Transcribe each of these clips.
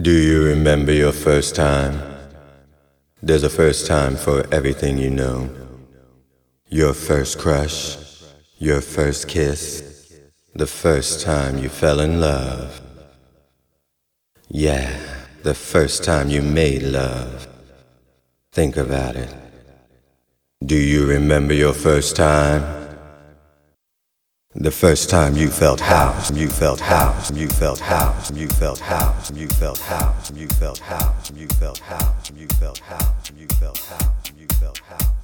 Do you remember your first time? There's a first time for everything you know. Your first crush, your first kiss, the first time you fell in love. Yeah, the first time you made love. Think about it. Do you remember your first time? The first time you felt house, you felt house, you felt house, you felt house, you felt house, you felt house, you felt house, you felt house, you felt house, you felt house,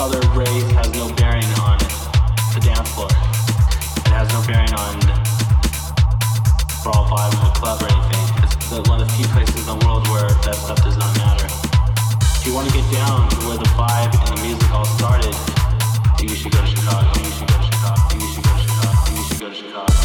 color, race has no bearing on the dance floor. It has no bearing on for all vibe of a club or anything. It's the, one of the few places in the world where that stuff does not matter. If you want to get down to where the vibe and the music all started, you should go to Chicago. You should go to Chicago. You should go to Chicago. You should go to Chicago.